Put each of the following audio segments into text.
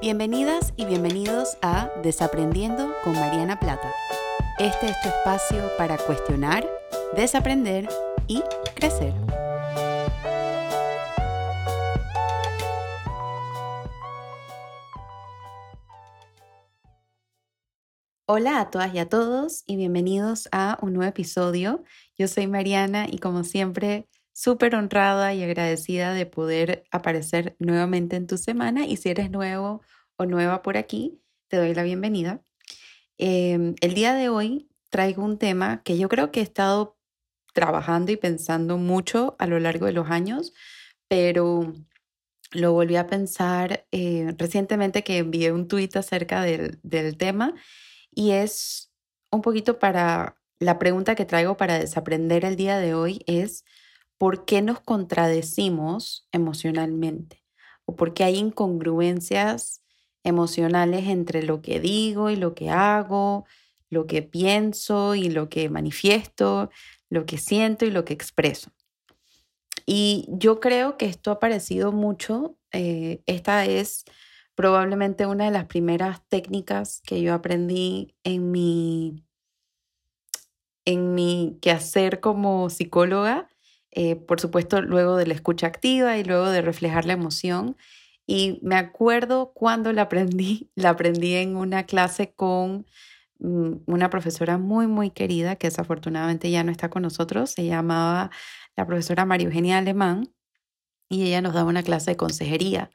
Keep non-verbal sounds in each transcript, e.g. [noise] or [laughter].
Bienvenidas y bienvenidos a Desaprendiendo con Mariana Plata. Este es tu espacio para cuestionar, desaprender y crecer. Hola a todas y a todos y bienvenidos a un nuevo episodio. Yo soy Mariana y como siempre súper honrada y agradecida de poder aparecer nuevamente en tu semana y si eres nuevo o nueva por aquí, te doy la bienvenida. Em, el día de hoy traigo un tema que yo creo que he estado trabajando y pensando mucho a lo largo de los años, pero lo volví a pensar eh, recientemente que envié un tuit acerca del, del tema y es un poquito para la pregunta que traigo para desaprender el día de hoy es por qué nos contradecimos emocionalmente o por qué hay incongruencias emocionales entre lo que digo y lo que hago, lo que pienso y lo que manifiesto, lo que siento y lo que expreso. Y yo creo que esto ha aparecido mucho. Eh, esta es probablemente una de las primeras técnicas que yo aprendí en mi, en mi quehacer como psicóloga eh, por supuesto, luego de la escucha activa y luego de reflejar la emoción. Y me acuerdo cuando la aprendí, [laughs] la aprendí en una clase con mm, una profesora muy, muy querida, que desafortunadamente ya no está con nosotros, se llamaba la profesora María Eugenia Alemán, y ella nos daba una clase de consejería.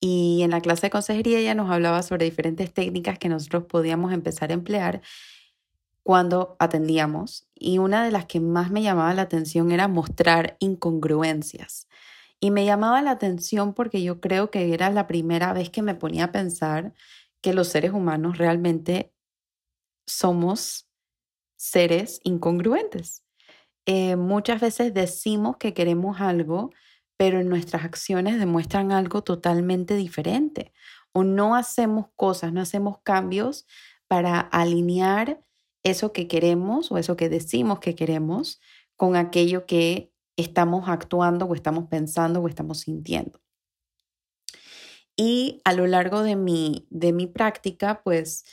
Y en la clase de consejería ella nos hablaba sobre diferentes técnicas que nosotros podíamos empezar a emplear cuando atendíamos y una de las que más me llamaba la atención era mostrar incongruencias. Y me llamaba la atención porque yo creo que era la primera vez que me ponía a pensar que los seres humanos realmente somos seres incongruentes. Eh, muchas veces decimos que queremos algo, pero en nuestras acciones demuestran algo totalmente diferente. O no hacemos cosas, no hacemos cambios para alinear eso que queremos o eso que decimos que queremos con aquello que estamos actuando o estamos pensando o estamos sintiendo. Y a lo largo de mi, de mi práctica, pues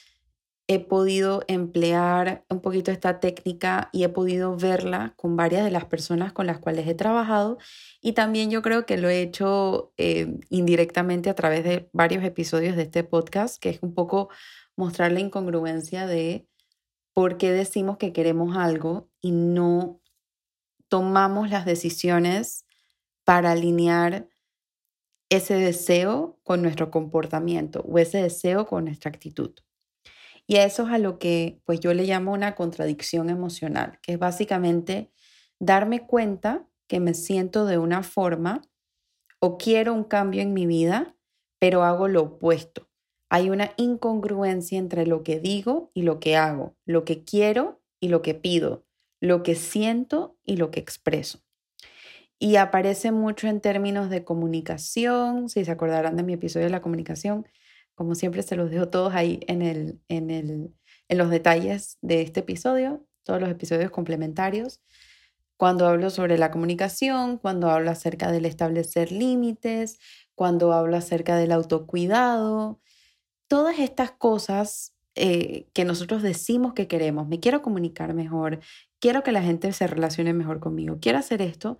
he podido emplear un poquito esta técnica y he podido verla con varias de las personas con las cuales he trabajado y también yo creo que lo he hecho eh, indirectamente a través de varios episodios de este podcast, que es un poco mostrar la incongruencia de por qué decimos que queremos algo y no tomamos las decisiones para alinear ese deseo con nuestro comportamiento o ese deseo con nuestra actitud. Y eso es a lo que pues yo le llamo una contradicción emocional, que es básicamente darme cuenta que me siento de una forma o quiero un cambio en mi vida, pero hago lo opuesto. Hay una incongruencia entre lo que digo y lo que hago, lo que quiero y lo que pido, lo que siento y lo que expreso. Y aparece mucho en términos de comunicación, si se acordarán de mi episodio de la comunicación, como siempre se los dejo todos ahí en, el, en, el, en los detalles de este episodio, todos los episodios complementarios. Cuando hablo sobre la comunicación, cuando hablo acerca del establecer límites, cuando hablo acerca del autocuidado, todas estas cosas eh, que nosotros decimos que queremos, me quiero comunicar mejor, quiero que la gente se relacione mejor conmigo, quiero hacer esto,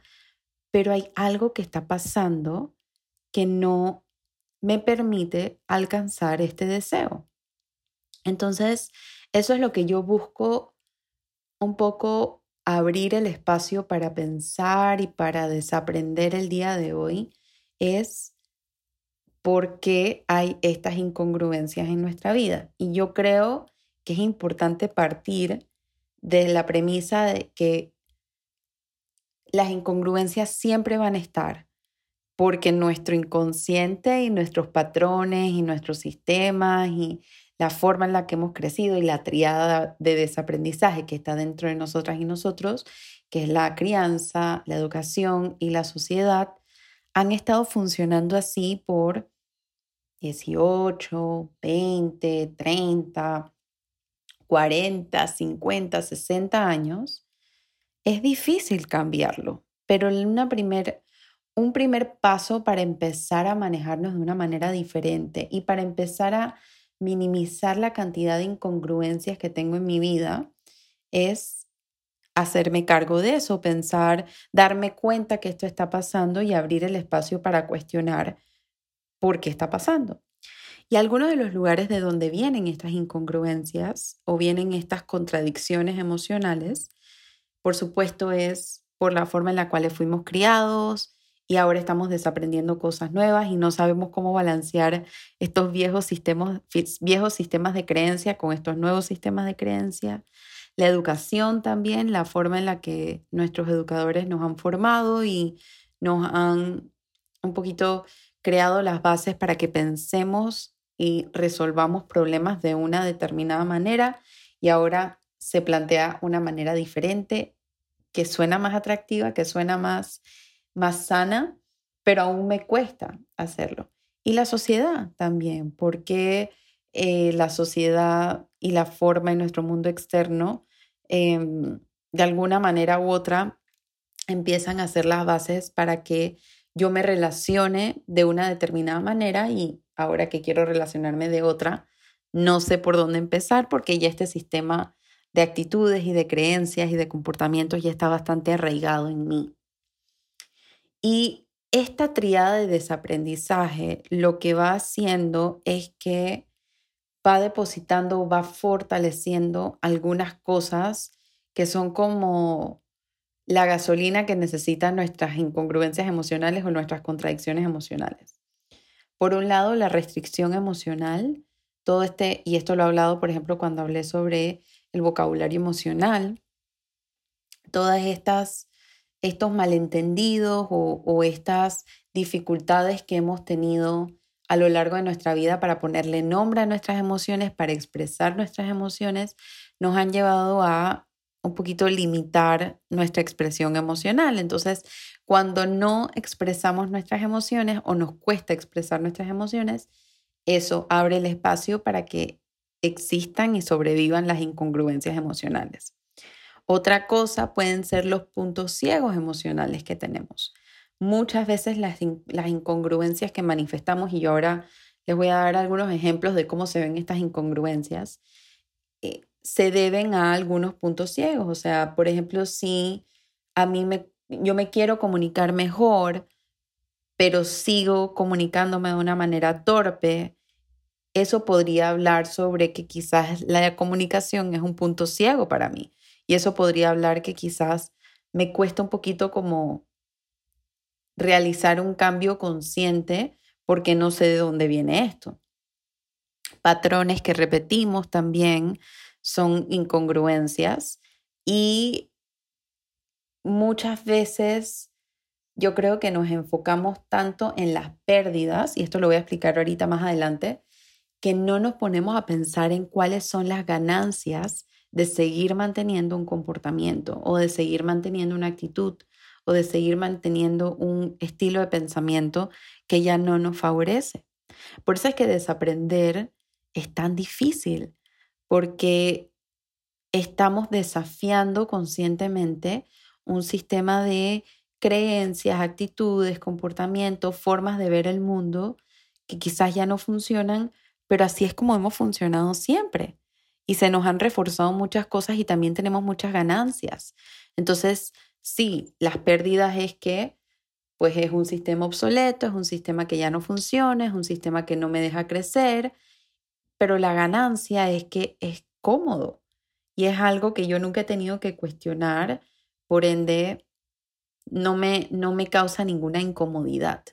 pero hay algo que está pasando que no me permite alcanzar este deseo. Entonces, eso es lo que yo busco un poco abrir el espacio para pensar y para desaprender el día de hoy, es por qué hay estas incongruencias en nuestra vida. Y yo creo que es importante partir de la premisa de que las incongruencias siempre van a estar, porque nuestro inconsciente y nuestros patrones y nuestros sistemas y la forma en la que hemos crecido y la triada de desaprendizaje que está dentro de nosotras y nosotros, que es la crianza, la educación y la sociedad, han estado funcionando así por 18, 20, 30, 40, 50, 60 años, es difícil cambiarlo. Pero una primer, un primer paso para empezar a manejarnos de una manera diferente y para empezar a minimizar la cantidad de incongruencias que tengo en mi vida es hacerme cargo de eso, pensar, darme cuenta que esto está pasando y abrir el espacio para cuestionar por qué está pasando. Y algunos de los lugares de donde vienen estas incongruencias o vienen estas contradicciones emocionales, por supuesto, es por la forma en la cual fuimos criados y ahora estamos desaprendiendo cosas nuevas y no sabemos cómo balancear estos viejos sistemas, viejos sistemas de creencia con estos nuevos sistemas de creencia. La educación también, la forma en la que nuestros educadores nos han formado y nos han un poquito creado las bases para que pensemos y resolvamos problemas de una determinada manera y ahora se plantea una manera diferente que suena más atractiva, que suena más, más sana, pero aún me cuesta hacerlo. Y la sociedad también, porque eh, la sociedad y la forma en nuestro mundo externo, em, de alguna manera u otra, empiezan a ser las bases para que yo me relacione de una determinada manera y ahora que quiero relacionarme de otra, no sé por dónde empezar porque ya este sistema de actitudes y de creencias y de comportamientos ya está bastante arraigado en mí. Y esta triada de desaprendizaje lo que va haciendo es que va depositando, va fortaleciendo algunas cosas que son como la gasolina que necesitan nuestras incongruencias emocionales o nuestras contradicciones emocionales. Por un lado, la restricción emocional, todo este, y esto lo he hablado, por ejemplo, cuando hablé sobre el vocabulario emocional, todas estas estos malentendidos o, o, estas dificultades que hemos tenido a lo largo de nuestra vida para ponerle nombre a nuestras emociones, para expresar nuestras emociones, nos han llevado a un poquito limitar nuestra expresión emocional. Entonces, cuando no expresamos nuestras emociones o nos cuesta expresar nuestras emociones, eso abre el espacio para que existan y sobrevivan las incongruencias emocionales. Otra cosa pueden ser los puntos ciegos emocionales que tenemos. Muchas veces las, las, incongruencias que manifestamos, y yo ahora les voy a dar algunos ejemplos de cómo se ven estas incongruencias, se deben a algunos puntos ciegos. O sea, por ejemplo, si a mí me, yo me quiero comunicar mejor, pero sigo comunicándome de una manera torpe, eso podría hablar sobre que quizás la comunicación es un punto ciego para mí. Y eso podría hablar que quizás me cuesta un poquito como realizar un cambio consciente porque no sé de dónde viene esto. Patrones que repetimos también son incongruencias y muchas veces yo creo que nos enfocamos tanto en las pérdidas, y esto lo voy a explicar ahorita más adelante, que no nos ponemos a pensar en cuáles son las ganancias de seguir manteniendo un comportamiento o de seguir manteniendo una actitud o de seguir manteniendo un estilo de pensamiento que ya no nos favorece. Por eso es que desaprender es tan difícil, porque estamos desafiando conscientemente un sistema de creencias, actitudes, comportamientos, formas de ver el mundo que quizás ya no funcionan pero así es como hemos funcionado siempre. Y se nos han reforzado muchas cosas y también tenemos muchas ganancias. Entonces, sí, las pérdidas es que pues es un sistema obsoleto, es un sistema que ya no funciona, es un sistema que no me deja crecer, pero la ganancia es que es cómodo y es algo que yo nunca he tenido que cuestionar, por ende no me, no me causa ninguna incomodidad.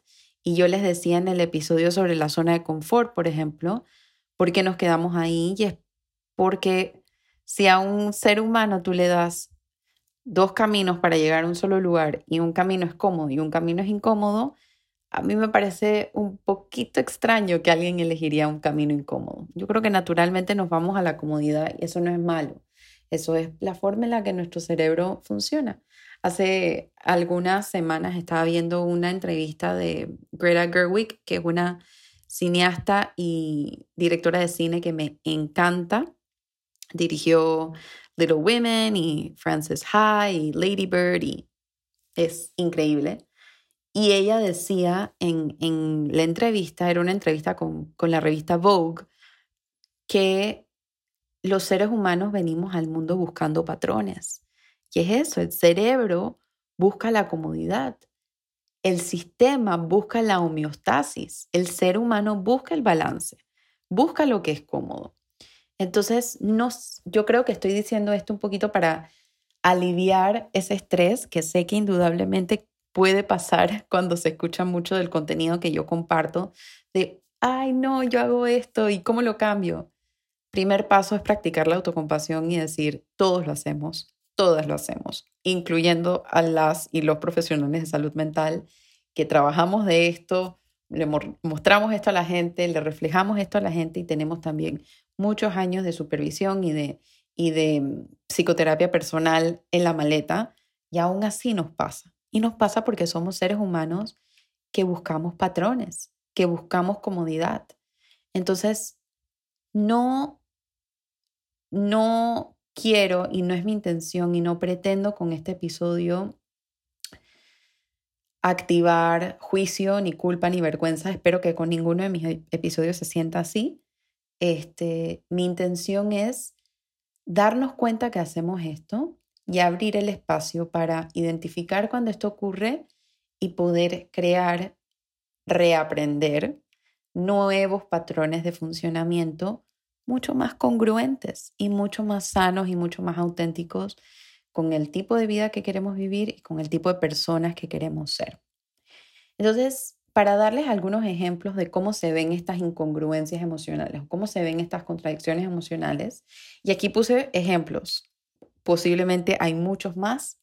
Y yo les decía en el episodio sobre la zona de confort, por ejemplo, ¿por qué nos quedamos ahí? Y es porque si a un ser humano tú le das dos caminos para llegar a un solo lugar y un camino es cómodo y un camino es incómodo, a mí me parece un poquito extraño que alguien elegiría un camino incómodo. Yo creo que naturalmente nos vamos a la comodidad y eso no es malo. Eso es la forma en la que nuestro cerebro funciona. Hace algunas semanas estaba viendo una entrevista de Greta Gerwig, que es una cineasta y directora de cine que me encanta. Dirigió Little Women y Frances High y Lady Bird y es increíble. Y ella decía en, en la entrevista, era una entrevista con, con la revista Vogue, que los seres humanos venimos al mundo buscando patrones. Y es eso, el cerebro busca la comodidad. El sistema busca la homeostasis. El ser humano busca el balance, busca lo que es cómodo. Entonces, yo creo que estoy diciendo esto un poquito para aliviar ese estrés que sé que indudablemente puede pasar cuando se escucha mucho del contenido que yo comparto, de, ay, no, yo hago esto y cómo lo cambio. Primer paso es practicar la autocompasión y decir, todos lo hacemos, todas lo hacemos, incluyendo a las y los profesionales de salud mental que trabajamos de esto, le mostramos esto a la gente, le reflejamos esto a la gente y tenemos también muchos años de supervisión y de, y de mm, psicoterapia personal en la maleta y aún así nos pasa. Y nos pasa porque somos seres humanos que buscamos patrones, que buscamos comodidad. Entonces, no, no quiero y no es mi intención y no pretendo con este episodio activar juicio, ni culpa, ni vergüenza. Espero que con ninguno de mis episodios se sienta así. Este, mi intención es darnos cuenta que hacemos esto y abrir el espacio para identificar cuando esto ocurre y poder crear, reaprender nuevos patrones de funcionamiento mucho más congruentes y mucho más sanos y mucho más auténticos con el tipo de vida que queremos vivir y con el tipo de personas que queremos ser. Entonces, para darles algunos ejemplos de cómo se ven estas incongruencias emocionales, cómo se ven estas contradicciones emocionales, y aquí puse ejemplos. Posiblemente hay muchos más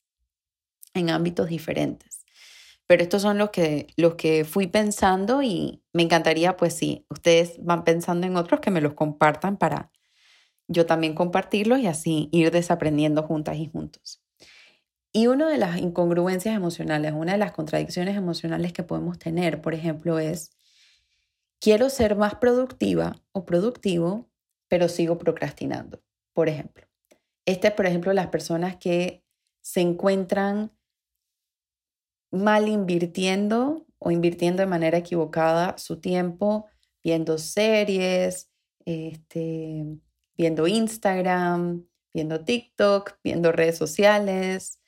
en ámbitos diferentes. Pero estos son los que, los que fui pensando y me encantaría, pues si ustedes van pensando en otros, que me los compartan para yo también compartirlos y así ir desaprendiendo juntas y juntos. Y una de las incongruencias emocionales, una de las contradicciones emocionales que podemos tener, por ejemplo, es, quiero ser más productiva o productivo, pero sigo procrastinando, por ejemplo. Este es, por ejemplo, las personas que se encuentran mal invirtiendo o invirtiendo de manera equivocada su tiempo viendo series, este, viendo Instagram, viendo TikTok, viendo redes sociales,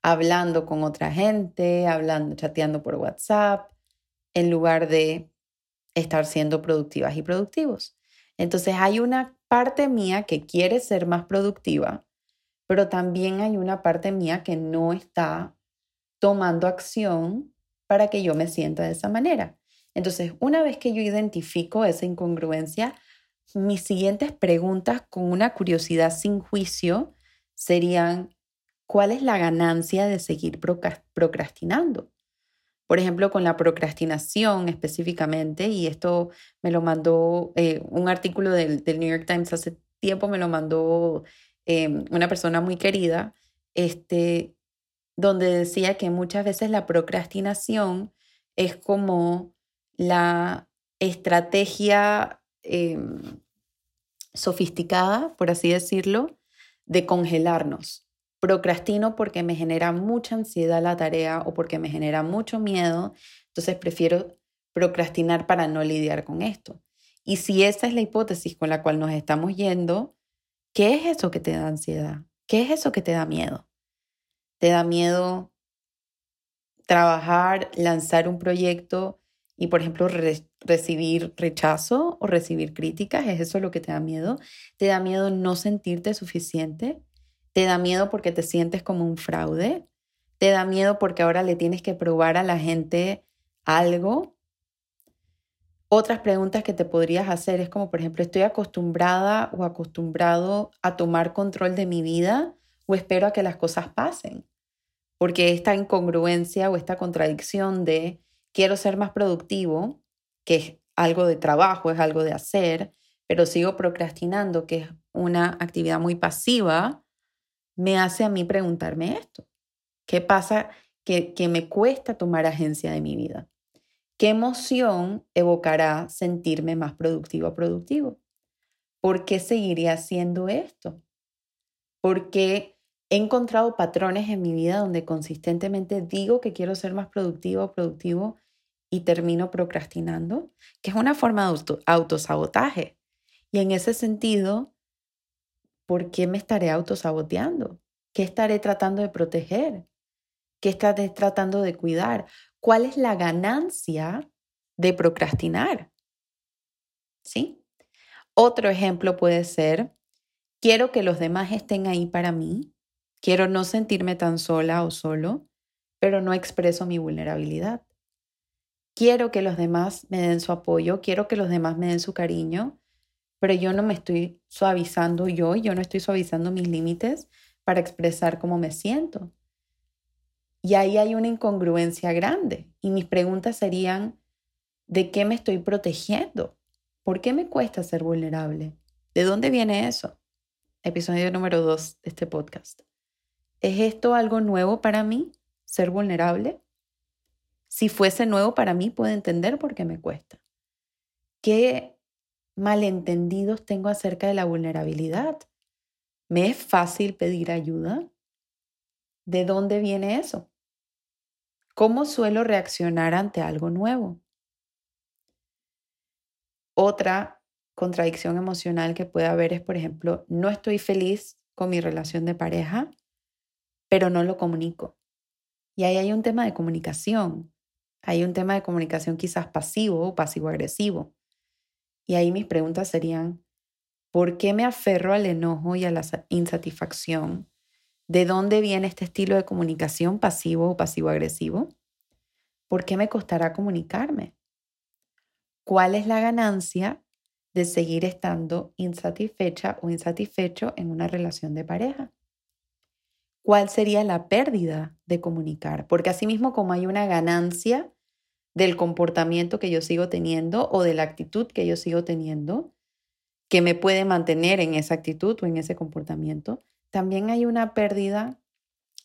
hablando con otra gente, hablando, chateando por WhatsApp, en lugar de estar siendo productivas y productivos. Entonces hay una parte mía que quiere ser más productiva, pero también hay una parte mía que no está tomando acción para que yo me sienta de esa manera. Entonces, una vez que yo identifico esa incongruencia, mis siguientes preguntas con una curiosidad sin juicio serían, ¿cuál es la ganancia de seguir procrastinando? Por ejemplo, con la procrastinación específicamente, y esto me lo mandó eh, un artículo del, New York Times hace tiempo, me lo mandó em, una persona muy querida, este, donde decía que muchas veces la procrastinación es como la estrategia em, sofisticada, por así decirlo, de congelarnos. Procrastino porque me genera mucha ansiedad la tarea o porque me genera mucho miedo, entonces prefiero procrastinar para no lidiar con esto. Y si esa es la hipótesis con la cual nos estamos yendo, ¿qué es eso que te da ansiedad? ¿Qué es eso que te da miedo? ¿Te da miedo trabajar, lanzar un proyecto y, por ejemplo, recibir rechazo o recibir críticas, ¿es eso lo que te da miedo? ¿Te da miedo no sentirte suficiente? ¿Te da miedo porque te sientes como un fraude? ¿Te da miedo porque ahora le tienes que probar a la gente algo? Otras preguntas que te podrías hacer es como, por ejemplo, ¿estoy acostumbrada o acostumbrado a tomar control de mi vida o espero a que las cosas pasen? Porque esta incongruencia o esta contradicción de quiero ser más productivo, que es algo de trabajo, es algo de hacer, pero sigo procrastinando, que es una actividad muy pasiva, me hace a mí preguntarme esto. ¿Qué pasa que, que me cuesta tomar agencia de mi vida? ¿Qué emoción evocará sentirme más productivo o productivo? ¿Por qué seguiría haciendo esto? ¿Por qué He encontrado patrones en mi vida donde consistentemente digo que quiero ser más productivo o productivo y termino procrastinando, que es una forma de autosabotaje. Y en ese sentido, ¿por qué me estaré autosaboteando? ¿Qué estaré tratando de proteger? ¿Qué estaré tratando de cuidar? ¿Cuál es la ganancia de procrastinar? ¿Sí? Otro ejemplo puede ser, quiero que los demás estén ahí para mí, quiero no sentirme tan sola o solo, pero no expreso mi vulnerabilidad. Quiero que los demás me den su apoyo, quiero que los demás me den su cariño, pero yo no me estoy suavizando yo, yo no estoy suavizando mis límites para expresar cómo me siento. Y ahí hay una incongruencia grande. Y mis preguntas serían, ¿de qué me estoy protegiendo? ¿Por qué me cuesta ser vulnerable? ¿De dónde viene eso? Episodio número dos de este podcast. ¿Es esto algo nuevo para mí, ser vulnerable? Si fuese nuevo para mí, puedo entender por qué me cuesta. ¿Qué malentendidos tengo acerca de la vulnerabilidad? ¿Me es fácil pedir ayuda? ¿De dónde viene eso? ¿Cómo suelo reaccionar ante algo nuevo? Otra contradicción emocional que puede haber es, por ejemplo, no estoy feliz con mi relación de pareja, pero no lo comunico. Y ahí hay un tema de comunicación. Hay un tema de comunicación quizás pasivo o pasivo-agresivo. Y ahí mis preguntas serían, ¿por qué me aferro al enojo y a la insatisfacción? ¿De dónde viene este estilo de comunicación pasivo o pasivo-agresivo? ¿Por qué me costará comunicarme? ¿Cuál es la ganancia de seguir estando insatisfecha o insatisfecho en una relación de pareja? ¿Cuál sería la pérdida de comunicar? Porque asimismo como hay una ganancia del comportamiento que yo sigo teniendo o de la actitud que yo sigo teniendo, que me puede mantener en esa actitud o en ese comportamiento, también hay una pérdida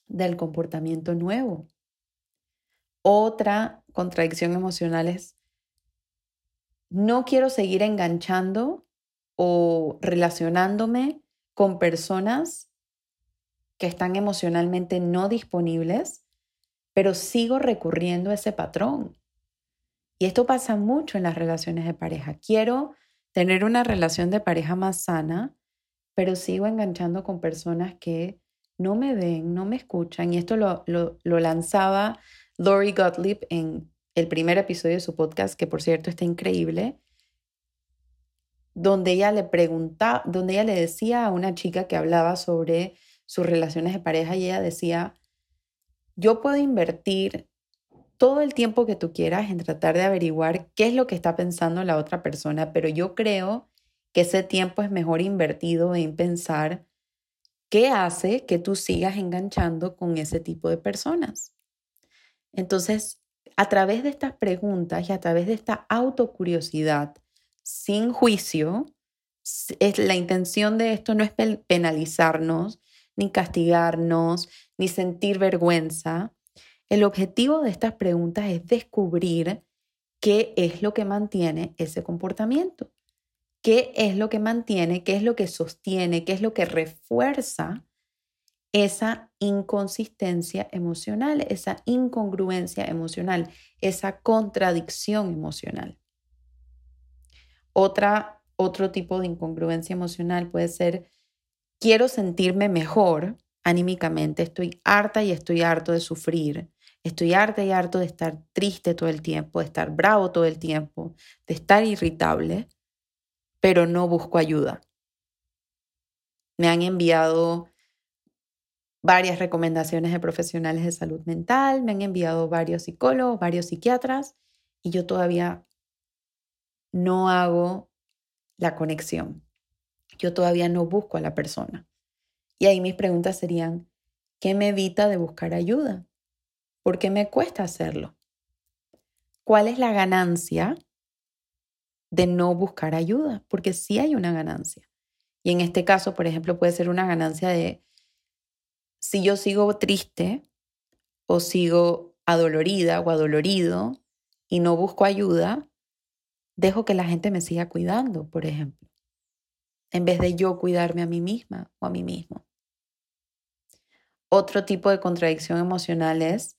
del comportamiento nuevo. Otra contradicción emocional es, no quiero seguir enganchando o relacionándome con personas que están emocionalmente no disponibles, pero sigo recurriendo a ese patrón. Y esto pasa mucho en las relaciones de pareja. Quiero tener una relación de pareja más sana, pero sigo enganchando con personas que no me ven, no me escuchan. Y esto lo, lo, lanzaba Lori Gottlieb en el primer episodio de su podcast, que por cierto está increíble, donde ella le preguntaba, donde ella le decía a una chica que hablaba sobre sus relaciones de pareja y ella decía, yo puedo invertir todo el tiempo que tú quieras en tratar de averiguar qué es lo que está pensando la otra persona, pero yo creo que ese tiempo es mejor invertido en pensar qué hace que tú sigas enganchando con ese tipo de personas. Entonces, a través de estas preguntas y a través de esta autocuriosidad, sin juicio, es, la intención de esto no es penalizarnos, ni castigarnos, ni sentir vergüenza, el objetivo de estas preguntas es descubrir qué es lo que mantiene ese comportamiento, qué es lo que mantiene, qué es lo que sostiene, qué es lo que refuerza esa inconsistencia emocional, esa incongruencia emocional, esa contradicción emocional. Otra, otro tipo de incongruencia emocional puede ser, quiero sentirme mejor anímicamente, estoy harta y estoy harto de sufrir, Estoy harta y harto de estar triste todo el tiempo, de estar bravo todo el tiempo, de estar irritable, pero no busco ayuda. Me han enviado varias recomendaciones de profesionales de salud mental, me han enviado varios psicólogos, varios psiquiatras y yo todavía no hago la conexión. Yo todavía no busco a la persona. Y ahí mis preguntas serían, ¿qué me evita de buscar ayuda? ¿Por qué me cuesta hacerlo? ¿Cuál es la ganancia de no buscar ayuda? Porque sí hay una ganancia. Y en este caso, por ejemplo, puede ser una ganancia de si yo sigo triste o sigo adolorida o adolorido y no busco ayuda, dejo que la gente me siga cuidando, por ejemplo, en vez de yo cuidarme a mí misma o a mí mismo. Otro tipo de contradicción emocional es,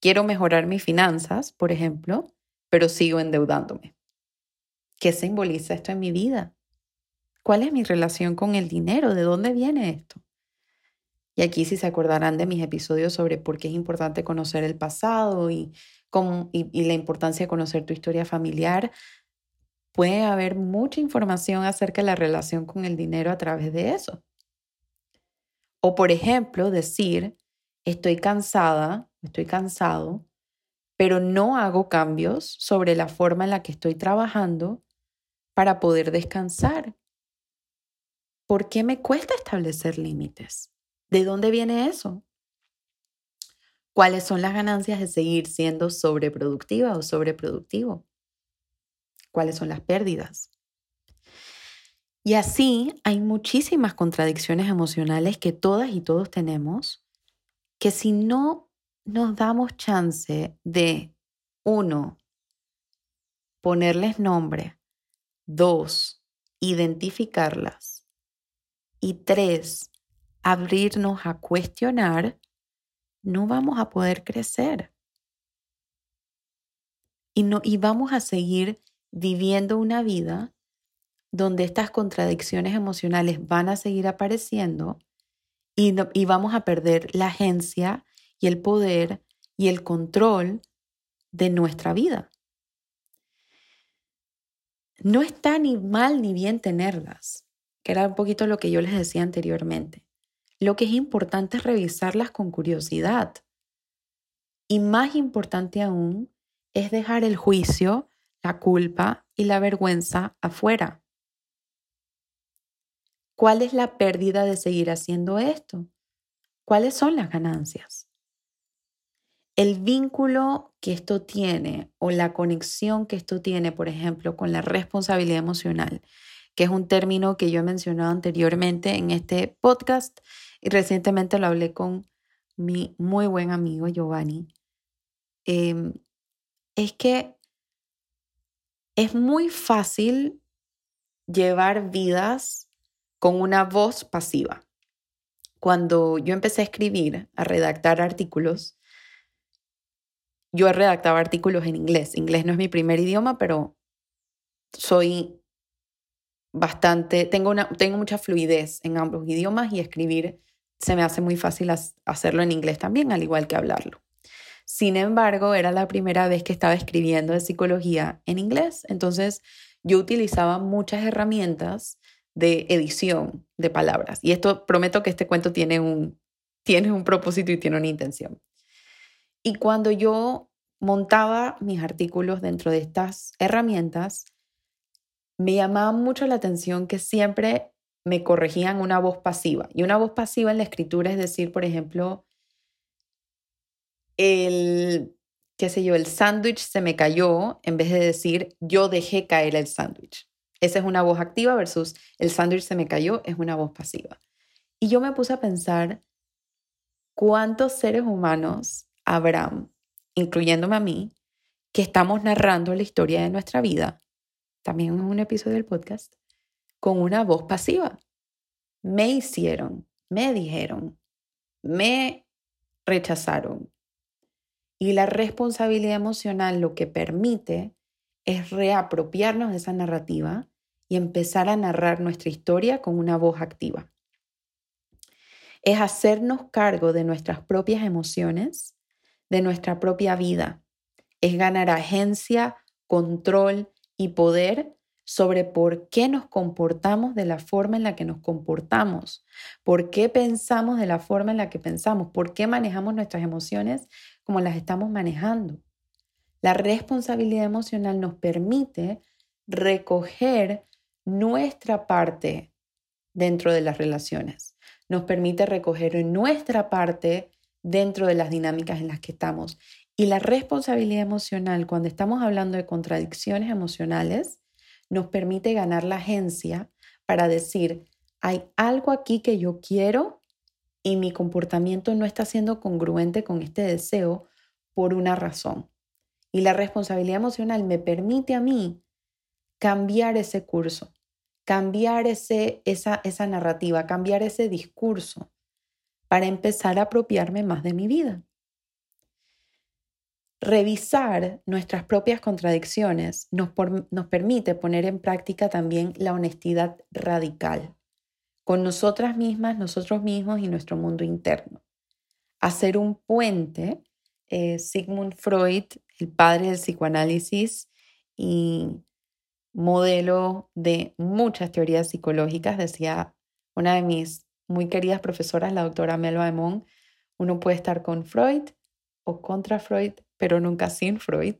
quiero mejorar mis finanzas, por ejemplo, pero sigo endeudándome. ¿Qué simboliza esto en mi vida? ¿Cuál es mi relación con el dinero? ¿De dónde viene esto? Y aquí si se acordarán de mis episodios sobre por qué es importante conocer el pasado y, y, la importancia de conocer tu historia familiar, puede haber mucha información acerca de la relación con el dinero a través de eso. O por ejemplo, decir, estoy cansada, estoy cansado, pero no hago cambios sobre la forma en la que estoy trabajando para poder descansar. ¿Por qué me cuesta establecer límites? ¿De dónde viene eso? ¿Cuáles son las ganancias de seguir siendo sobreproductiva o sobreproductivo? ¿Cuáles son las pérdidas? Y así hay muchísimas contradicciones emocionales que todas y todos tenemos, que si no nos damos chance de, uno, ponerles nombre, dos, identificarlas y tres, abrirnos a cuestionar, no vamos a poder crecer. Y, no, y vamos a seguir viviendo una vida donde estas contradicciones emocionales van a seguir apareciendo y, y vamos a perder la agencia y el poder y el control de nuestra vida. No está ni mal ni bien tenerlas, que era un poquito lo que yo les decía anteriormente. Lo que es importante es revisarlas con curiosidad. Y más importante aún es dejar el juicio, la culpa y la vergüenza afuera. ¿Cuál es la pérdida de seguir haciendo esto? ¿Cuáles son las ganancias? El vínculo que esto tiene o la conexión que esto tiene, por ejemplo, con la responsabilidad emocional, que es un término que yo he mencionado anteriormente en este podcast y recientemente lo hablé con mi muy buen amigo Giovanni. Em, es que es muy fácil llevar vidas con una voz pasiva. Cuando yo empecé a escribir, a redactar artículos, yo redactaba artículos en inglés. Inglés no es mi primer idioma, pero soy bastante, tengo, una, tengo mucha fluidez en ambos idiomas y escribir se me hace muy fácil hacerlo en inglés también, al igual que hablarlo. Sin embargo, era la primera vez que estaba escribiendo de psicología en inglés, entonces yo utilizaba muchas herramientas de edición de palabras. Y esto prometo que este cuento tiene un, tiene un propósito y tiene una intención. Y cuando yo montaba mis artículos dentro de estas herramientas, me llamaba mucho la atención que siempre me corregían una voz pasiva. Y una voz pasiva en la escritura es decir, por ejemplo, el, qué sé yo, el sándwich se me cayó en vez de decir yo dejé caer el sándwich. Esa es una voz activa versus el sándwich se me cayó es una voz pasiva. Y yo me puse a pensar cuántos seres humanos habrán, incluyéndome a mí, que estamos narrando la historia de nuestra vida, también en un episodio del podcast, con una voz pasiva. Me hicieron, me dijeron, me rechazaron. Y la responsabilidad emocional lo que permite es reapropiarnos de esa narrativa y empezar a narrar nuestra historia con una voz activa. Es hacernos cargo de nuestras propias emociones, de nuestra propia vida. Es ganar agencia, control y poder sobre por qué nos comportamos de la forma en la que nos comportamos, por qué pensamos de la forma en la que pensamos, por qué manejamos nuestras emociones como las estamos manejando. La responsabilidad emocional nos permite recoger nuestra parte dentro de las relaciones, nos permite recoger nuestra parte dentro de las dinámicas en las que estamos. Y la responsabilidad emocional, cuando estamos hablando de contradicciones emocionales, nos permite ganar la agencia para decir, hay algo aquí que yo quiero y mi comportamiento no está siendo congruente con este deseo por una razón. Y la responsabilidad emocional me permite a mí cambiar ese curso, cambiar ese, esa, esa narrativa, cambiar ese discurso para empezar a apropiarme más de mi vida. Revisar nuestras propias contradicciones nos, nos permite poner en práctica también la honestidad radical con nosotras mismas, nosotros mismos y nuestro mundo interno. Hacer un puente, eh, Sigmund Freud, el padre del psicoanálisis y modelo de muchas teorías psicológicas, decía una de mis muy queridas profesoras, la doctora Melba Emon, uno puede estar con Freud o contra Freud, pero nunca sin Freud.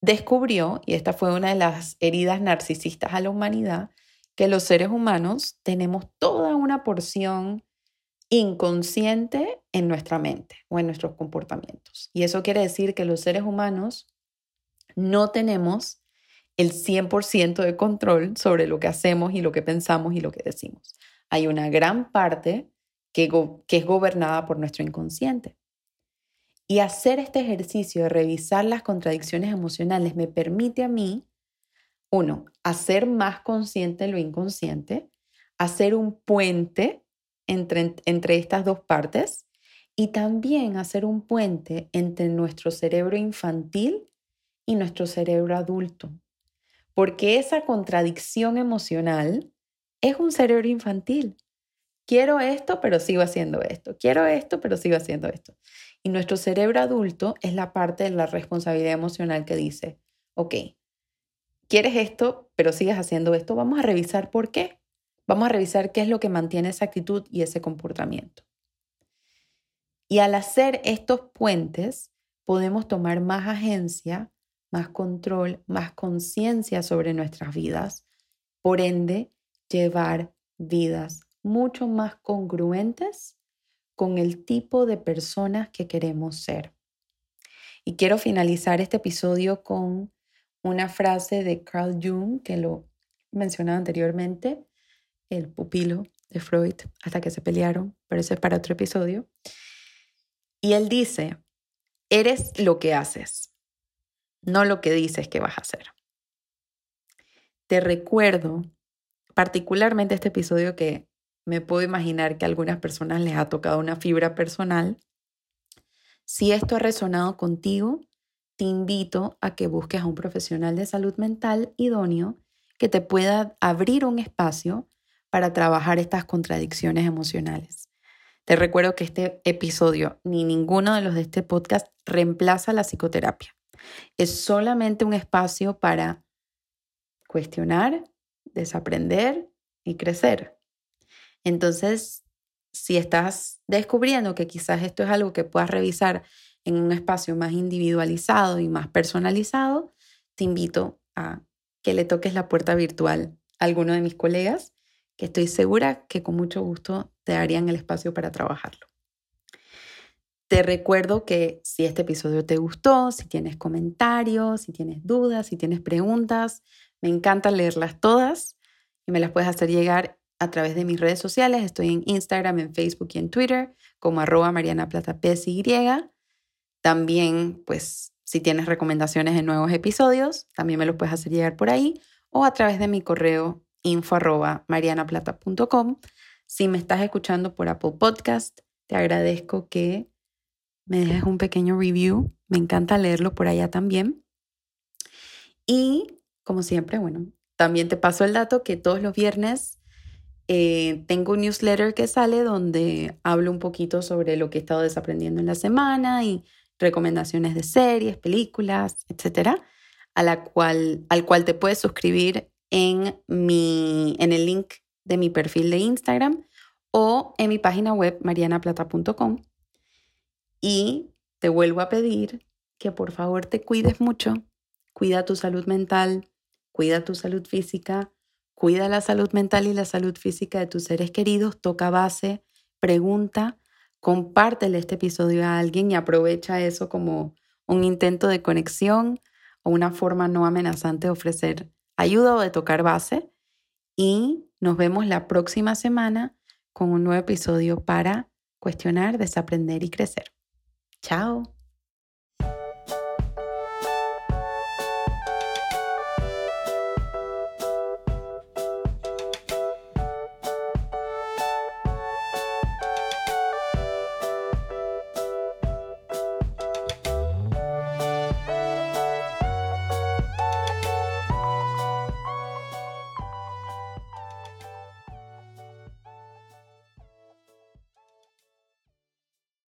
Descubrió, y esta fue una de las heridas narcisistas a la humanidad, que los seres humanos tenemos toda una porción inconsciente en nuestra mente o en nuestros comportamientos. Y eso quiere decir que los seres humanos no tenemos el 100% de control sobre lo que hacemos y lo que pensamos y lo que decimos. Hay una gran parte que, es gobernada por nuestro inconsciente. Y hacer este ejercicio de revisar las contradicciones emocionales me permite a mí uno, hacer más consciente lo inconsciente, hacer un puente entre, entre estas dos partes y también hacer un puente entre nuestro cerebro infantil y nuestro cerebro adulto. Porque esa contradicción emocional es un cerebro infantil. Quiero esto, pero sigo haciendo esto. Quiero esto, pero sigo haciendo esto. Y nuestro cerebro adulto es la parte de la responsabilidad emocional que dice, ok, quieres esto, pero sigues haciendo esto, vamos a revisar por qué. Vamos a revisar qué es lo que mantiene esa actitud y ese comportamiento. Y al hacer estos puentes, podemos tomar más agencia, más control, más conciencia sobre nuestras vidas. Por ende, llevar vidas mucho más congruentes con el tipo de personas que queremos ser. Y quiero finalizar este episodio con una frase de Carl Jung, que lo mencionaba anteriormente, el pupilo de Freud, hasta que se pelearon, pero eso es para otro episodio. Y él dice, eres lo que haces, no lo que dices que vas a hacer. Te recuerdo particularmente este episodio que me puedo imaginar que a algunas personas les ha tocado una fibra personal. Si esto ha resonado contigo, te invito a que busques a un profesional de salud mental idóneo que te pueda abrir un espacio para trabajar estas contradicciones emocionales. Te recuerdo que este episodio ni ninguno de los de este podcast reemplaza la psicoterapia. Es solamente un espacio para cuestionar, desaprender y crecer. Entonces, si estás descubriendo que quizás esto es algo que puedas revisar en un espacio más individualizado y más personalizado, te invito a que le toques la puerta virtual a alguno de mis colegas, que estoy segura que con mucho gusto te darían el espacio para trabajarlo. Te recuerdo que si este episodio te gustó, si tienes comentarios, si tienes dudas, si tienes preguntas, me encanta leerlas todas y me las puedes hacer llegar a través de mis redes sociales. Estoy en Instagram, en Facebook y en Twitter como arroba Mariana Plata también, pues, si tienes recomendaciones de nuevos episodios, también me los puedes hacer llegar por ahí o a través de mi correo info marianaplata.com. Si me estás escuchando por Apple Podcast, te agradezco que me dejes un pequeño review. Me encanta leerlo por allá también. Y como siempre, bueno, también te paso el dato que todos los viernes eh, tengo un newsletter que sale donde hablo un poquito sobre lo que he estado desaprendiendo en la semana y recomendaciones de series, películas, etcétera, a la cual, al cual te puedes suscribir en, mi, en el link de mi perfil de Instagram o en mi página web marianaplata.com. Y te vuelvo a pedir que por favor te cuides mucho, cuida tu salud mental, cuida tu salud física, cuida la salud mental y la salud física de tus seres queridos, toca base, pregunta compártele este episodio a alguien y aprovecha eso como un intento de conexión o una forma no amenazante de ofrecer ayuda o de tocar base. Y nos vemos la próxima semana con un nuevo episodio para cuestionar, desaprender y crecer. Chao.